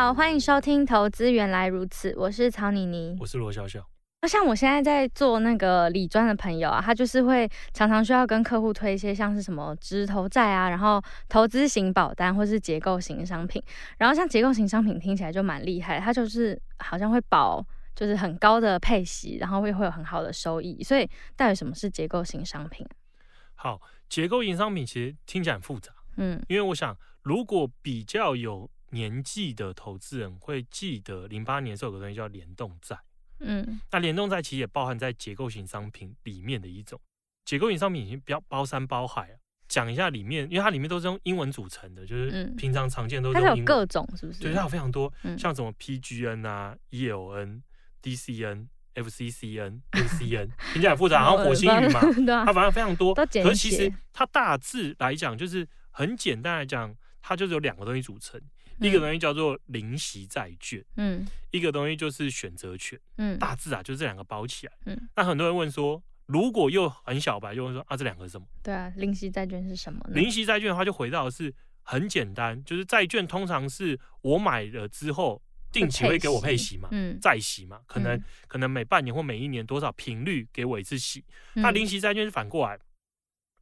好，欢迎收听《投资原来如此》，我是曹妮妮，我是罗笑笑。那。像我现在在做那个理专的朋友啊，他就是会常常需要跟客户推一些像是什么直投债啊，然后投资型保单或是结构型商品。然后像结构型商品听起来就蛮厉害，它就是好像会保就是很高的配息，然后会会有很好的收益。所以到底什么是结构型商品？好，结构型商品其实听起来很复杂，嗯，因为我想如果比较有年纪的投资人会记得，零八年的时候有个东西叫联动债，嗯，那联动债其实也包含在结构型商品里面的一种。结构型商品已经比较包山包海啊，讲一下里面，因为它里面都是用英文组成的，就是平常常见都是用英文。它有各种是不是？对，它有非常多，像什么 PGN 啊、ELN、DCN、FCCN、ACN，听起来很复杂，然后火星语嘛，它反正非常多。可是其实它大致来讲，就是很简单来讲，它就是有两个东西组成。一个东西叫做零息债券，嗯，一个东西就是选择权，嗯，大致啊，就这两个包起来，嗯。那很多人问说，如果又很小白，就问说啊，这两个是什么？对啊，零息债券是什么呢？零息债券的话，就回到的是很简单，就是债券通常是我买了之后，定期会给我配息嘛，嗯，债息嘛，可能可能每半年或每一年多少频率给我一次息。那零息债券是反过来。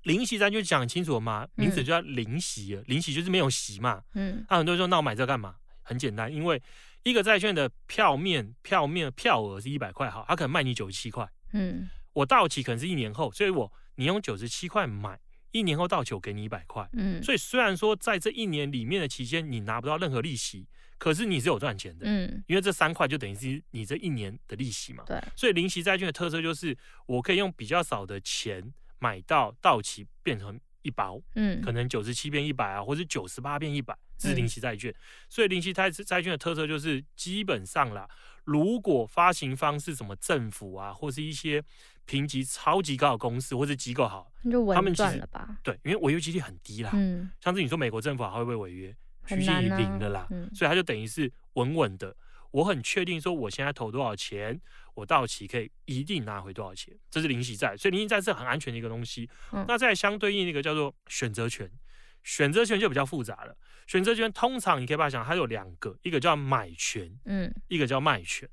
零息咱就讲清楚了吗？名字就叫零息，零息就是没有息嘛。嗯，那很多人说，那我买这干嘛？很简单，因为一个债券的票面票面票额是一百块，好，他可能卖你九十七块。嗯，我到期可能是一年后，所以我你用九十七块买，一年后到期我给你一百块。嗯，所以虽然说在这一年里面的期间你拿不到任何利息，可是你是有赚钱的。嗯，因为这三块就等于是你这一年的利息嘛。对，所以零息债券的特色就是我可以用比较少的钱。买到到期变成一包，嗯，可能九十七变一百啊，或者九十八变一百，这是零息债券。嗯、所以零息债债券的特色就是，基本上啦，如果发行方是什么政府啊，或是一些评级超级高的公司或者机构好，他们赚了吧？对，因为违约几率很低啦。嗯，像是你说美国政府还会不会违约？趋近于零的啦。嗯、所以它就等于是稳稳的。我很确定说，我现在投多少钱，我到期可以一定拿回多少钱，这是零息债，所以零息债是很安全的一个东西。嗯、那在相对应一个叫做选择权，选择权就比较复杂了。选择权通常你可以把它想，它有两个，一个叫买权，嗯，一个叫卖权。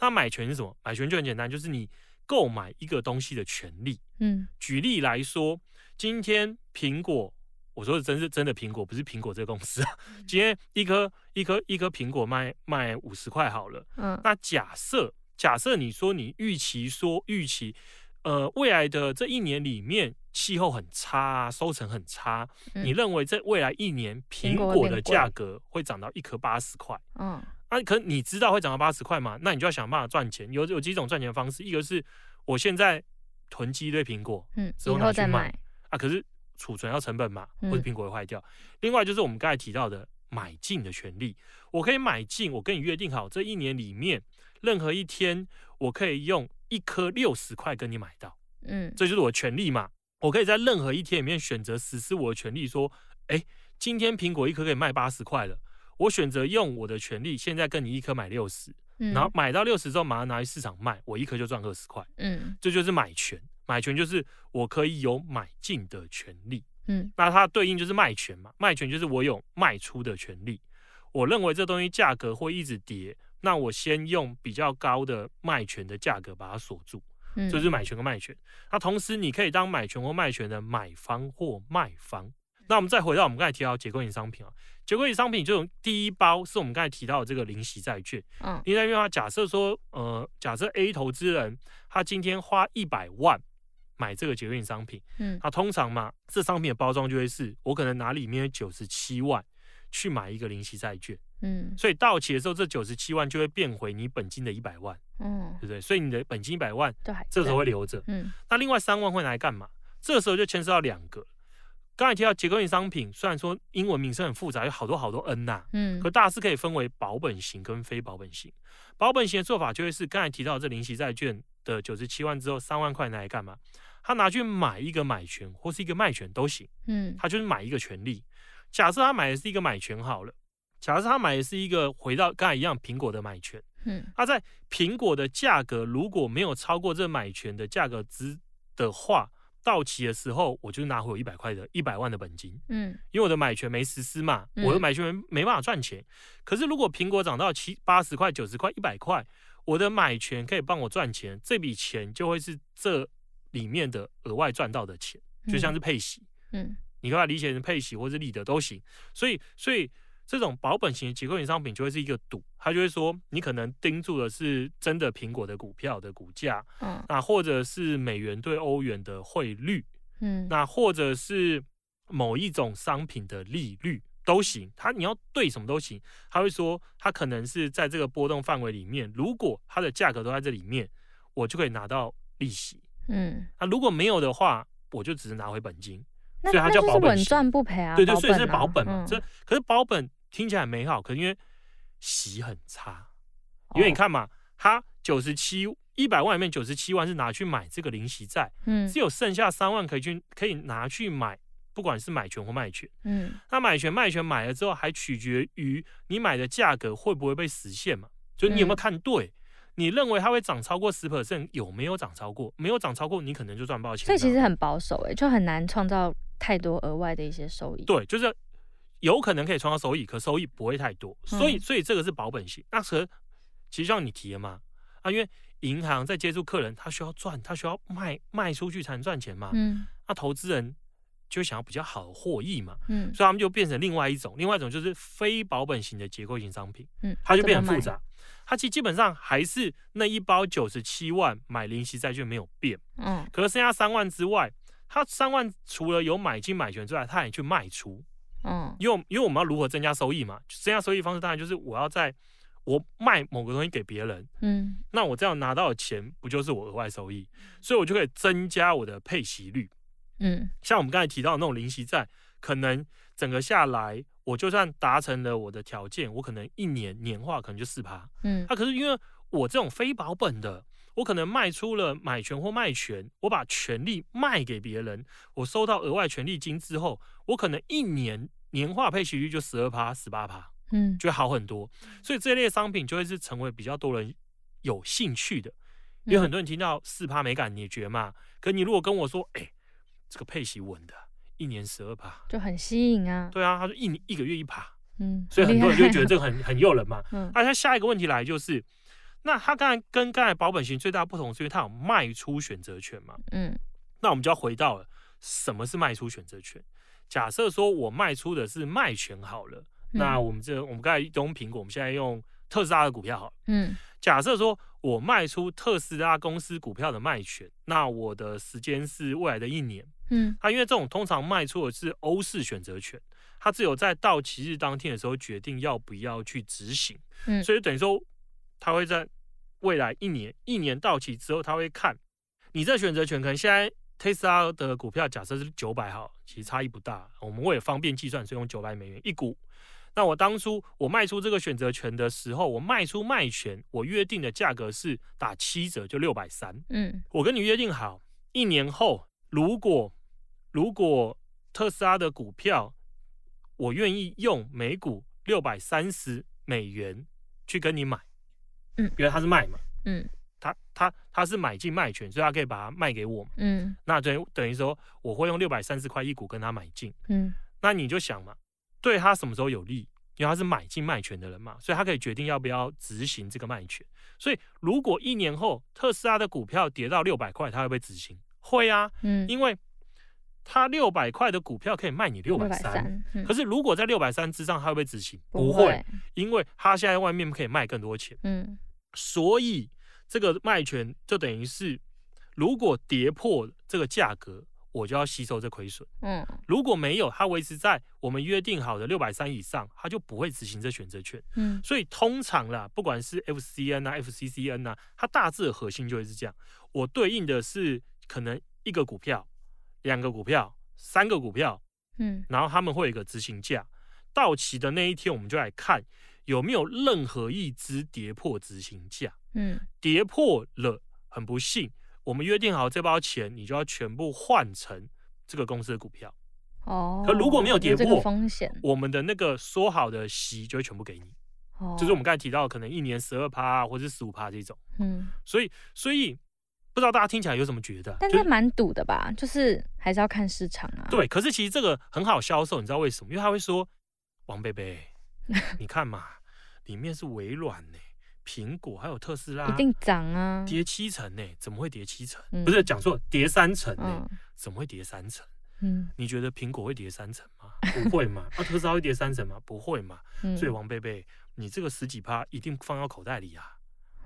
那买权是什么？买权就很简单，就是你购买一个东西的权利。嗯，举例来说，今天苹果。我说的真是真的苹果，不是苹果这个公司啊。今天一颗一颗一颗苹果卖卖五十块好了。嗯。那假设假设你说你预期说预期，呃，未来的这一年里面气候很差，收成很差，你认为这未来一年苹果的价格会涨到一颗八十块？嗯。那可你知道会涨到八十块吗？那你就要想办法赚钱。有有几种赚钱的方式，一个是我现在囤积一堆苹果，嗯，之后拿去卖啊。可是。储存要成本嘛，或者苹果会坏掉。嗯、另外就是我们刚才提到的买进的权利，我可以买进，我跟你约定好，这一年里面任何一天，我可以用一颗六十块跟你买到，嗯，这就是我的权利嘛。我可以在任何一天里面选择实施我的权利，说，哎，今天苹果一颗可以卖八十块了，我选择用我的权利，现在跟你一颗买六十，然后买到六十之后马上拿去市场卖，我一颗就赚二十块，嗯，这就是买权。买权就是我可以有买进的权利，嗯，那它对应就是卖权嘛，卖权就是我有卖出的权利。我认为这东西价格会一直跌，那我先用比较高的卖权的价格把它锁住，嗯，就是买权跟卖权。那同时你可以当买权或卖权的买方或卖方。那我们再回到我们刚才提到结构型商品啊，结构型商品这种第一包是我们刚才提到的这个零息债券，嗯，零息债券的话，假设说，呃，假设 A 投资人他今天花一百万。买这个结构性商品，嗯，他通常嘛，这商品的包装就会是，我可能拿里面九十七万去买一个零息债券，嗯，所以到期的时候，这九十七万就会变回你本金的一百万，嗯，对不对？所以你的本金一百万，对，这时候会留着，嗯，那另外三万会拿来干嘛？这时候就牵涉到两个，刚才提到结构性商品，虽然说英文名称很复杂，有好多好多 N 呐、啊，嗯，可大致可以分为保本型跟非保本型。保本型的做法就会是刚才提到这零息债券的九十七万之后，三万块拿来干嘛？他拿去买一个买权或是一个卖权都行，嗯，他就是买一个权利。假设他买的是一个买权好了，假设他买的是一个回到刚才一样苹果的买权，嗯，他在苹果的价格如果没有超过这买权的价格值的话。到期的时候，我就拿回我一百块的一百万的本金，嗯，因为我的买权没实施嘛，嗯、我的买权没没办法赚钱。可是如果苹果涨到七八十块、九十块、一百块，我的买权可以帮我赚钱，这笔钱就会是这里面的额外赚到的钱，就像是配息，嗯，你可以理解成配息或者利得都行。所以，所以。这种保本型的结构型商品就会是一个赌，他就会说你可能盯住的是真的苹果的股票的股价，嗯，那或者是美元对欧元的汇率，嗯，那或者是某一种商品的利率都行，他你要对什么都行，他会说他可能是在这个波动范围里面，如果它的价格都在这里面，我就可以拿到利息，嗯，那如果没有的话，我就只是拿回本金，所以它叫保本型，稳赚不赔啊，对对，所以是保本嘛，嗯、这可是保本。听起来很美好，可是因为息很差，因为你看嘛，他九十七一百万里面九十七万是拿去买这个零息债，嗯，只有剩下三万可以去可以拿去买，不管是买权或卖权，嗯，那买权卖权买了之后，还取决于你买的价格会不会被实现嘛，就你有没有看对，嗯、你认为它会涨超过十 percent，有没有涨超过？没有涨超过，你可能就赚不到钱。这其实很保守诶，就很难创造太多额外的一些收益。对，就是。有可能可以创造收益，可收益不会太多，所以所以这个是保本型。那可其实像你提的嘛，啊，因为银行在接触客人，他需要赚，他需要卖卖出去才能赚钱嘛。嗯。那投资人就想要比较好的获益嘛。嗯。所以他们就变成另外一种，另外一种就是非保本型的结构性商品。嗯。它就变得复杂。它其实基本上还是那一包九十七万买零息债券没有变。嗯。可是剩下三万之外，它三万除了有买进买权之外，它也去卖出。嗯，因为因为我们要如何增加收益嘛？增加收益方式当然就是我要在我卖某个东西给别人，嗯，那我这样拿到的钱不就是我额外收益？所以我就可以增加我的配息率，嗯，像我们刚才提到的那种零息债，可能整个下来，我就算达成了我的条件，我可能一年年化可能就四趴，嗯，那、啊、可是因为我这种非保本的，我可能卖出了买权或卖权，我把权利卖给别人，我收到额外权利金之后，我可能一年年化配息率就十二趴、十八趴，嗯，就会好很多。所以这类商品就会是成为比较多人有兴趣的，因为很多人听到四趴没感觉嘛。可你如果跟我说，哎、欸，这个配息稳的，一年十二趴，就很吸引啊。对啊，他说一一个月一趴，嗯，所以很多人就觉得这个很很诱人嘛。嗯，那他下一个问题来就是。那他刚才跟刚才保本型最大的不同是因为他有卖出选择权嘛？嗯，那我们就要回到了什么是卖出选择权？假设说我卖出的是卖权好了，嗯、那我们这我们刚才用苹果，我们现在用特斯拉的股票好了。嗯，假设说我卖出特斯拉公司股票的卖权，那我的时间是未来的一年。嗯，它因为这种通常卖出的是欧式选择权，它只有在到期日当天的时候决定要不要去执行。嗯，所以等于说。他会在未来一年，一年到期之后，他会看你这选择权。可能现在特斯拉的股票假设是九百哈，其实差异不大。我们为了方便计算，所以用九百美元一股。那我当初我卖出这个选择权的时候，我卖出卖权，我约定的价格是打七折，就六百三。嗯，我跟你约定好，一年后如果如果特斯拉的股票，我愿意用每股六百三十美元去跟你买。嗯，因为他是卖嘛，嗯，他他他是买进卖权，所以他可以把它卖给我，嗯，那等于等于说我会用六百三十块一股跟他买进，嗯，那你就想嘛，对他什么时候有利？因为他是买进卖权的人嘛，所以他可以决定要不要执行这个卖权。所以如果一年后特斯拉的股票跌到六百块，他会不会执行？会啊，嗯，因为他六百块的股票可以卖你六百三，可是如果在六百三之上，他会不会执行？不会，不会，因为他现在外面可以卖更多钱，嗯。所以这个卖权就等于是，如果跌破这个价格，我就要吸收这亏损。嗯，如果没有，它维持在我们约定好的六百三以上，它就不会执行这选择权。嗯，所以通常啦，不管是 FCN 啊、FCCN 啊，它大致的核心就会是这样。我对应的是可能一个股票、两个股票、三个股票，嗯，然后他们会有一个执行价，到期的那一天，我们就来看有没有任何一支跌破执行价，嗯，跌破了，很不幸，我们约定好这包钱，你就要全部换成这个公司的股票。哦，可如果没有跌破，风险，我们的那个说好的息就会全部给你。哦，就是我们刚才提到，可能一年十二趴或者十五趴这种。嗯，所以所以不知道大家听起来有什么觉得？但是蛮赌的吧？就是还是要看市场啊。对，可是其实这个很好销售，你知道为什么？因为他会说，王贝贝，你看嘛，里面是微软呢，苹果还有特斯拉，一定涨啊，跌七成呢，怎么会跌七成？嗯、不是讲错，跌三成呢，嗯、怎么会跌三成？嗯，你觉得苹果会跌三成吗？不会嘛？那、啊、特斯拉会跌三成吗？不会嘛？嗯、所以王贝贝，你这个十几趴一定放到口袋里啊，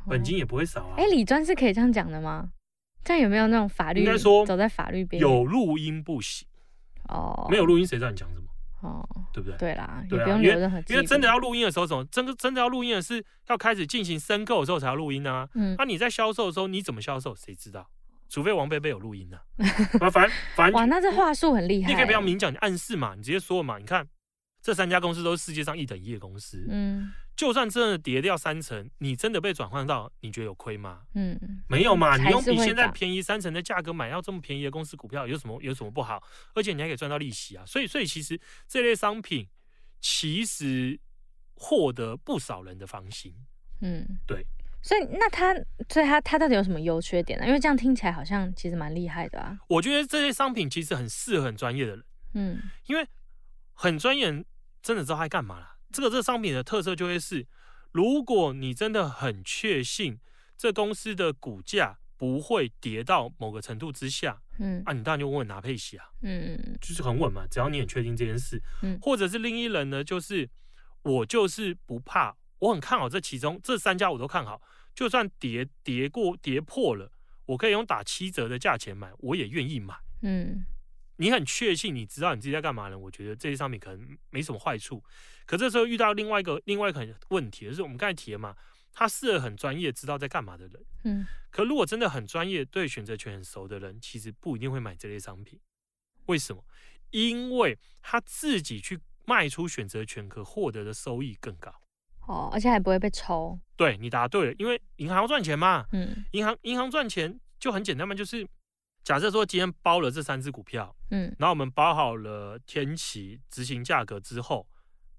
本金也不会少啊。哎、哦，理专是可以这样讲的吗？这样有没有那种法律？应该说走在法律边，有录音不行哦，没有录音谁知道你讲什么？哦，对不对？对啦，对啊，也不用留任何因为真的要录音的时候，怎么真的真的要录音的是要开始进行申购的时候才要录音啊。嗯，那、啊、你在销售的时候你怎么销售？谁知道？除非王贝贝有录音呢、啊，反正反正 哇，那这话术很厉害。你可以不要明讲，你暗示嘛，你直接说嘛。你看这三家公司都是世界上一等一的公司，嗯，就算真的跌掉三成，你真的被转换到，你觉得有亏吗？嗯，没有嘛，你用比现在便宜三成的价格买到这么便宜的公司股票，有什么有什么不好？而且你还可以赚到利息啊。所以所以其实这类商品其实获得不少人的芳心。嗯，对。所以那他，所以他他到底有什么优缺点呢？因为这样听起来好像其实蛮厉害的啊。我觉得这些商品其实很适合很专业的人，嗯，因为很专业人真的知道他干嘛了。这个这个商品的特色就会是，如果你真的很确信这公司的股价不会跌到某个程度之下，嗯，啊，你当然就稳稳拿配息啊，嗯嗯，就是很稳嘛，只要你很确定这件事，嗯，或者是另一人呢，就是我就是不怕。我很看好这其中这三家，我都看好。就算跌跌过跌破了，我可以用打七折的价钱买，我也愿意买。嗯，你很确信，你知道你自己在干嘛呢？我觉得这些商品可能没什么坏处。可这时候遇到另外一个另外一个问题，就是我们刚才提了嘛，他是很专业，知道在干嘛的人。嗯，可如果真的很专业，对选择权很熟的人，其实不一定会买这类商品。为什么？因为他自己去卖出选择权，可获得的收益更高。哦，而且还不会被抽。对，你答对了，因为银行要赚钱嘛。嗯，银行银行赚钱就很简单嘛，就是假设说今天包了这三只股票，嗯，然后我们包好了天期执行价格之后，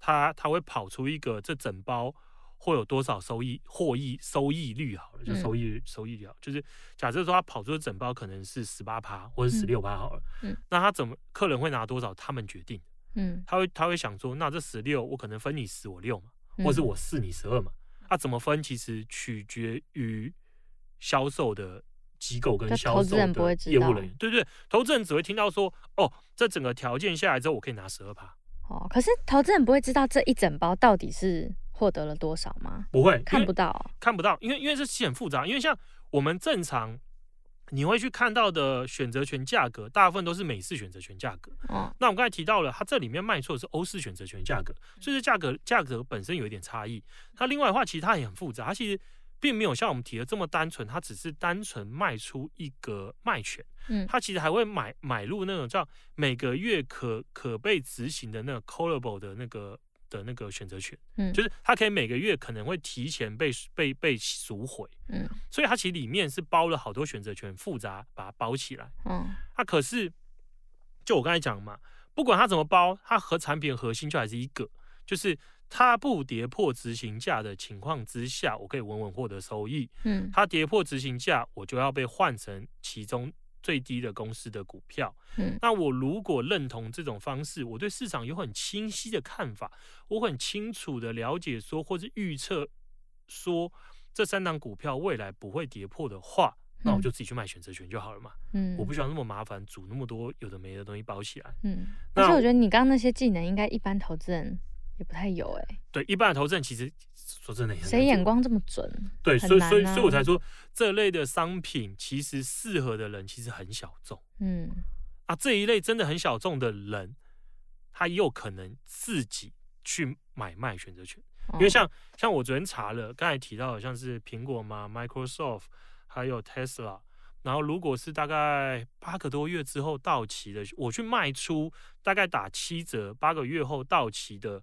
它它会跑出一个这整包会有多少收益获益收益率好了，就收益、嗯、收益率好，就是假设说它跑出的整包可能是十八趴或者十六趴好了，嗯，那他怎么客人会拿多少，他们决定，嗯，他会他会想说，那这十六我可能分你十我六嘛。或是我四你十二嘛，啊、怎么分其实取决于销售的机构跟销售的业务人员，对，对对，投资人只会听到说，哦，这整个条件下来之后，我可以拿十二趴。哦，可是投资人不会知道这一整包到底是获得了多少吗？不会，看不到，看不到，因为因为这是很复杂，因为像我们正常。你会去看到的选择权价格，大部分都是美式选择权价格。哦，那我们刚才提到了，它这里面卖出的是欧式选择权价格，所以这价格价格本身有一点差异。它另外的话，其实它也很复杂，它其实并没有像我们提的这么单纯，它只是单纯卖出一个卖权。嗯，它其实还会买买入那种叫每个月可可被执行的那个 callable 的那个。的那个选择权，嗯，就是它可以每个月可能会提前被被被赎回，嗯，所以它其实里面是包了好多选择权，复杂把它包起来，嗯，它可是就我刚才讲嘛，不管它怎么包，它和产品核心就还是一个，就是它不跌破执行价的情况之下，我可以稳稳获得收益，嗯，它跌破执行价，我就要被换成其中。最低的公司的股票，嗯，那我如果认同这种方式，我对市场有很清晰的看法，我很清楚的了解说，或是预测说这三档股票未来不会跌破的话，那我就自己去买选择权就好了嘛，嗯，我不需要那么麻烦，组那么多有的没的东西包起来，嗯，而且我觉得你刚刚那些技能应该一般投资人也不太有哎、欸，对，一般的投资人其实。说真的，谁眼光这么准？对，所以所以所以我才说，这类的商品其实适合的人其实很小众。嗯，啊，这一类真的很小众的人，他有可能自己去买卖选择权，因为像像我昨天查了，刚才提到的像是苹果嘛，Microsoft，还有 Tesla，然后如果是大概八个多月之后到期的，我去卖出大概打七折，八个月后到期的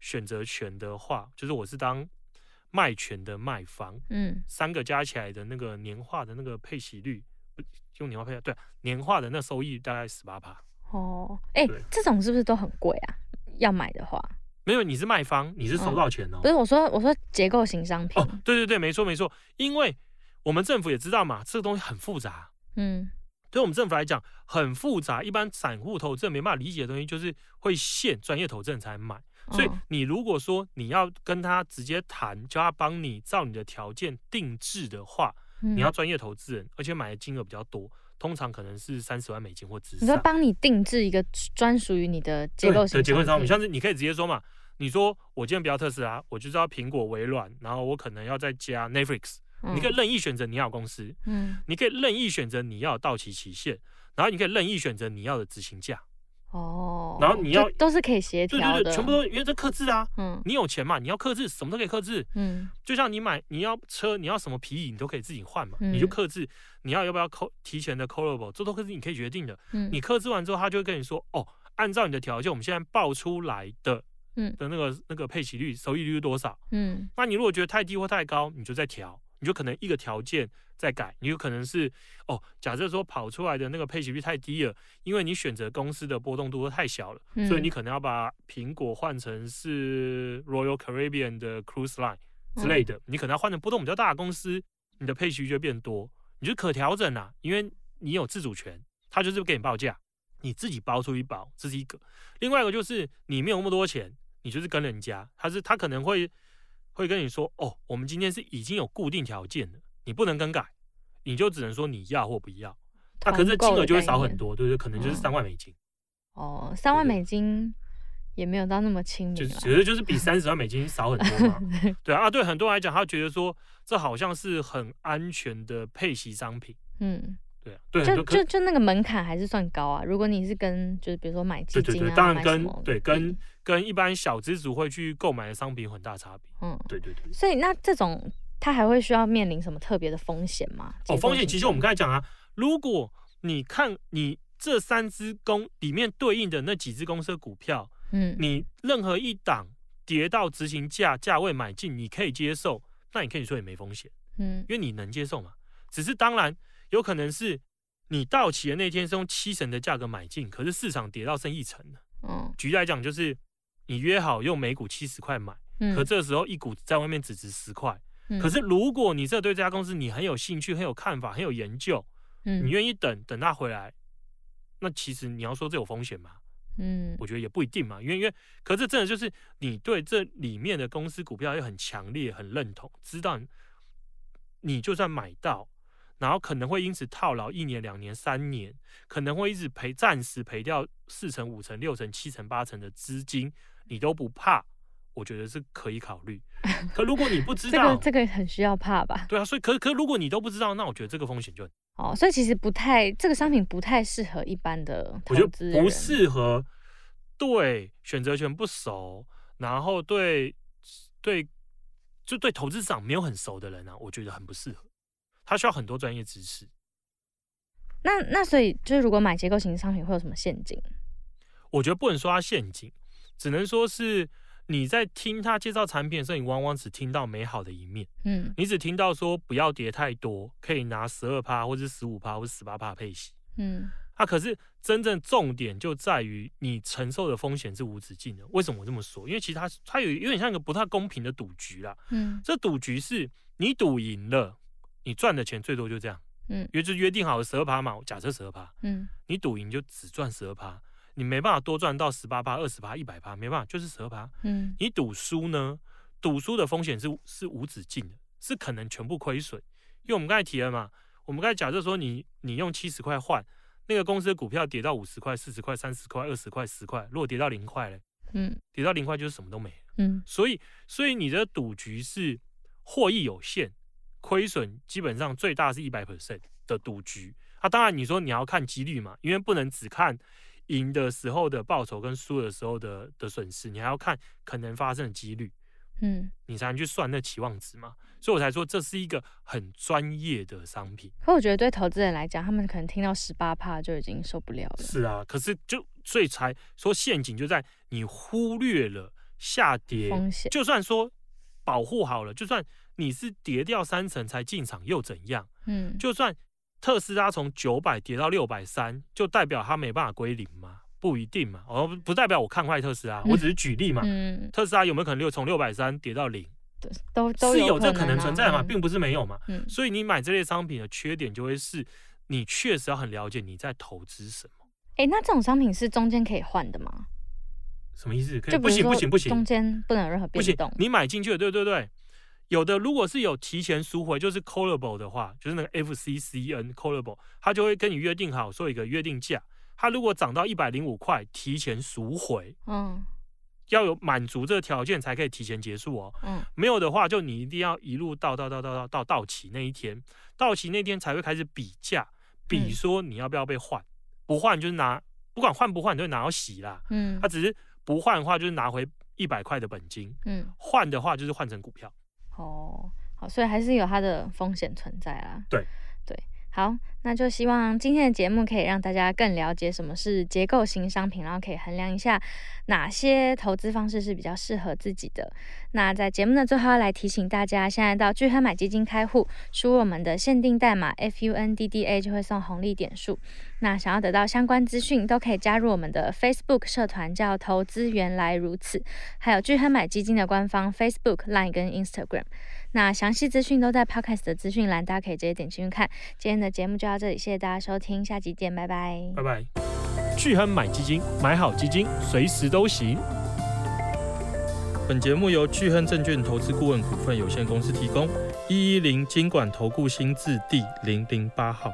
选择权的话，就是我是当卖权的卖方，嗯，三个加起来的那个年化的那个配息率，用年化配对，年化的那收益大概十八趴。哦，哎、欸，这种是不是都很贵啊？要买的话，没有，你是卖方，你是收到钱哦。不是，我说我说结构型商品。哦，对对对，没错没错，因为。我们政府也知道嘛，这个东西很复杂，嗯，对我们政府来讲很复杂。一般散户投资人没办法理解的东西，就是会限专业投资人才买。哦、所以你如果说你要跟他直接谈，叫他帮你照你的条件定制的话，嗯、你要专业投资人，而且买的金额比较多，通常可能是三十万美金或之上。你说帮你定制一个专属于你的结构型的结构商品，像是你可以直接说嘛，你说我今天不要特斯拉，我就知道苹果、微软，然后我可能要再加 Netflix。你可以任意选择你要公司，嗯，你可以任意选择你要到期期限，然后你可以任意选择你要的执行价，哦，然后你要都是可以协调的，对对对，全部都因为这克制啊，嗯，你有钱嘛，你要克制什么都可以克制，嗯，就像你买你要车，你要什么皮椅，你都可以自己换嘛，嗯、你就克制，你要要不要扣提前的 callable，这都是你可以决定的，嗯，你克制完之后，他就会跟你说，哦，按照你的条件，我们现在报出来的，嗯。的那个那个配息率收益率是多少，嗯，那你如果觉得太低或太高，你就再调。你就可能一个条件再改，你有可能是哦，假设说跑出来的那个配息率太低了，因为你选择公司的波动度太小了，嗯、所以你可能要把苹果换成是 Royal Caribbean 的 Cruise Line 之类的，嗯、你可能要换成波动比较大的公司，你的配息率就变多，你就可调整啊，因为你有自主权，他就是给你报价，你自己包出一包，这是一个。另外一个就是你没有那么多钱，你就是跟人家，他是他可能会。会跟你说哦，我们今天是已经有固定条件的，你不能更改，你就只能说你要或不要。那、啊、可是金额就会少很多，对不对？可能就是三万美金。哦，三万美金也没有到那么亲民，就是觉得就是比三十万美金少很多嘛。对啊，对很多人来讲，他觉得说这好像是很安全的配息商品。嗯。对啊，对，就就就那个门槛还是算高啊。如果你是跟就是比如说买基金啊，对对对，当然跟对跟跟一般小资族会去购买的商品有很大差别。嗯，对对对。所以那这种它还会需要面临什么特别的风险吗？哦，风险其实我们刚才讲啊，如果你看你这三只公里面对应的那几只公司的股票，嗯，你任何一档跌到执行价价位买进，你可以接受，那你可以说也没风险，嗯，因为你能接受嘛。只是当然。有可能是你到期的那天是用七成的价格买进，可是市场跌到剩一成了。嗯，举例来讲，就是你约好用每股七十块买，嗯、可这时候一股在外面只值十块。嗯、可是如果你这对这家公司你很有兴趣、很有看法、很有研究，嗯，你愿意等等它回来，那其实你要说这有风险吗？嗯，我觉得也不一定嘛。因为因为，可是这真的就是你对这里面的公司股票又很强烈、很认同，知道你就算买到。然后可能会因此套牢一年、两年、三年，可能会一直赔，暂时赔掉四成、五成、六成、七成、八成的资金，你都不怕？我觉得是可以考虑。可如果你不知道，这个这个很需要怕吧？对啊，所以可可如果你都不知道，那我觉得这个风险就很哦，所以其实不太这个商品不太适合一般的投资，我觉得不适合对选择权不熟，然后对对就对投资市场没有很熟的人啊，我觉得很不适合。他需要很多专业知识。那那所以就是，如果买结构型商品会有什么陷阱？我觉得不能说它陷阱，只能说是你在听他介绍产品的时候，你往往只听到美好的一面。嗯，你只听到说不要跌太多，可以拿十二趴，或者十五趴，或者十八趴配息。嗯，可是真正重点就在于你承受的风险是无止境的。为什么我这么说？因为其实它它有有点像一个不太公平的赌局啦。嗯，这赌局是你赌赢了。你赚的钱最多就这样，嗯，因为就约定好了十二趴嘛，假设十二趴，嗯，你赌赢就只赚十二趴，你没办法多赚到十八趴、二十趴、一百趴，没办法，就是十二趴，嗯，你赌输呢，赌输的风险是是无止境的，是可能全部亏损，因为我们刚才提了嘛，我们刚才假设说你你用七十块换那个公司的股票跌到五十块、四十块、三十块、二十块、十块，如果跌到零块嘞，嗯，跌到零块就是什么都没了，嗯，所以所以你的赌局是获益有限。亏损基本上最大是一百 percent 的赌局，啊，当然你说你要看几率嘛，因为不能只看赢的时候的报酬跟输的时候的的损失，你还要看可能发生的几率。嗯，你才能去算那期望值嘛。所以我才说这是一个很专业的商品。可我觉得对投资人来讲，他们可能听到十八趴就已经受不了了。是啊，可是就所以才说陷阱就在你忽略了下跌风险。就算说保护好了，就算你是跌掉三成才进场又怎样？嗯，就算特斯拉从九百跌到六百三，就代表它没办法归零吗？不一定嘛。哦，不代表我看坏特斯拉，我只是举例嘛。嗯，特斯拉有没有可能六从六百三跌到零？都都是有这可能存在嘛，并不是没有嘛。嗯，所以你买这类商品的缺点就会是，你确实要很了解你在投资什么。哎，那这种商品是中间可以换的吗？什么意思？可以，不行不行不行，中间不能有任何变动。不行，你买进去了，对对对。有的如果是有提前赎回，就是 callable 的话，就是那个 FCCN callable，它就会跟你约定好，说一个约定价。它如果涨到一百零五块，提前赎回。嗯。要有满足这个条件才可以提前结束哦。嗯，没有的话，就你一定要一路到到到到到到到期那一天，到期那天才会开始比价，比说你要不要被换，不换就是拿，不管换不换，你都会拿到息啦。嗯，他只是不换的话，就是拿回一百块的本金。嗯，换的话就是换成股票。哦，好，所以还是有它的风险存在啦。对。好，那就希望今天的节目可以让大家更了解什么是结构型商品，然后可以衡量一下哪些投资方式是比较适合自己的。那在节目的最后要来提醒大家，现在到巨亨买基金开户，输入我们的限定代码 FUNDDA 就会送红利点数。那想要得到相关资讯，都可以加入我们的 Facebook 社团，叫“投资原来如此”，还有巨亨买基金的官方 Facebook、Line 跟 Instagram。那详细资讯都在 Podcast 的资讯栏，大家可以直接点进去看。今天的节目就到这里，谢谢大家收听，下集见，拜拜，拜拜。巨亨买基金，买好基金，随时都行。本节目由巨亨证券投资顾问股份有限公司提供，一一零金管投顾新字第零零八号。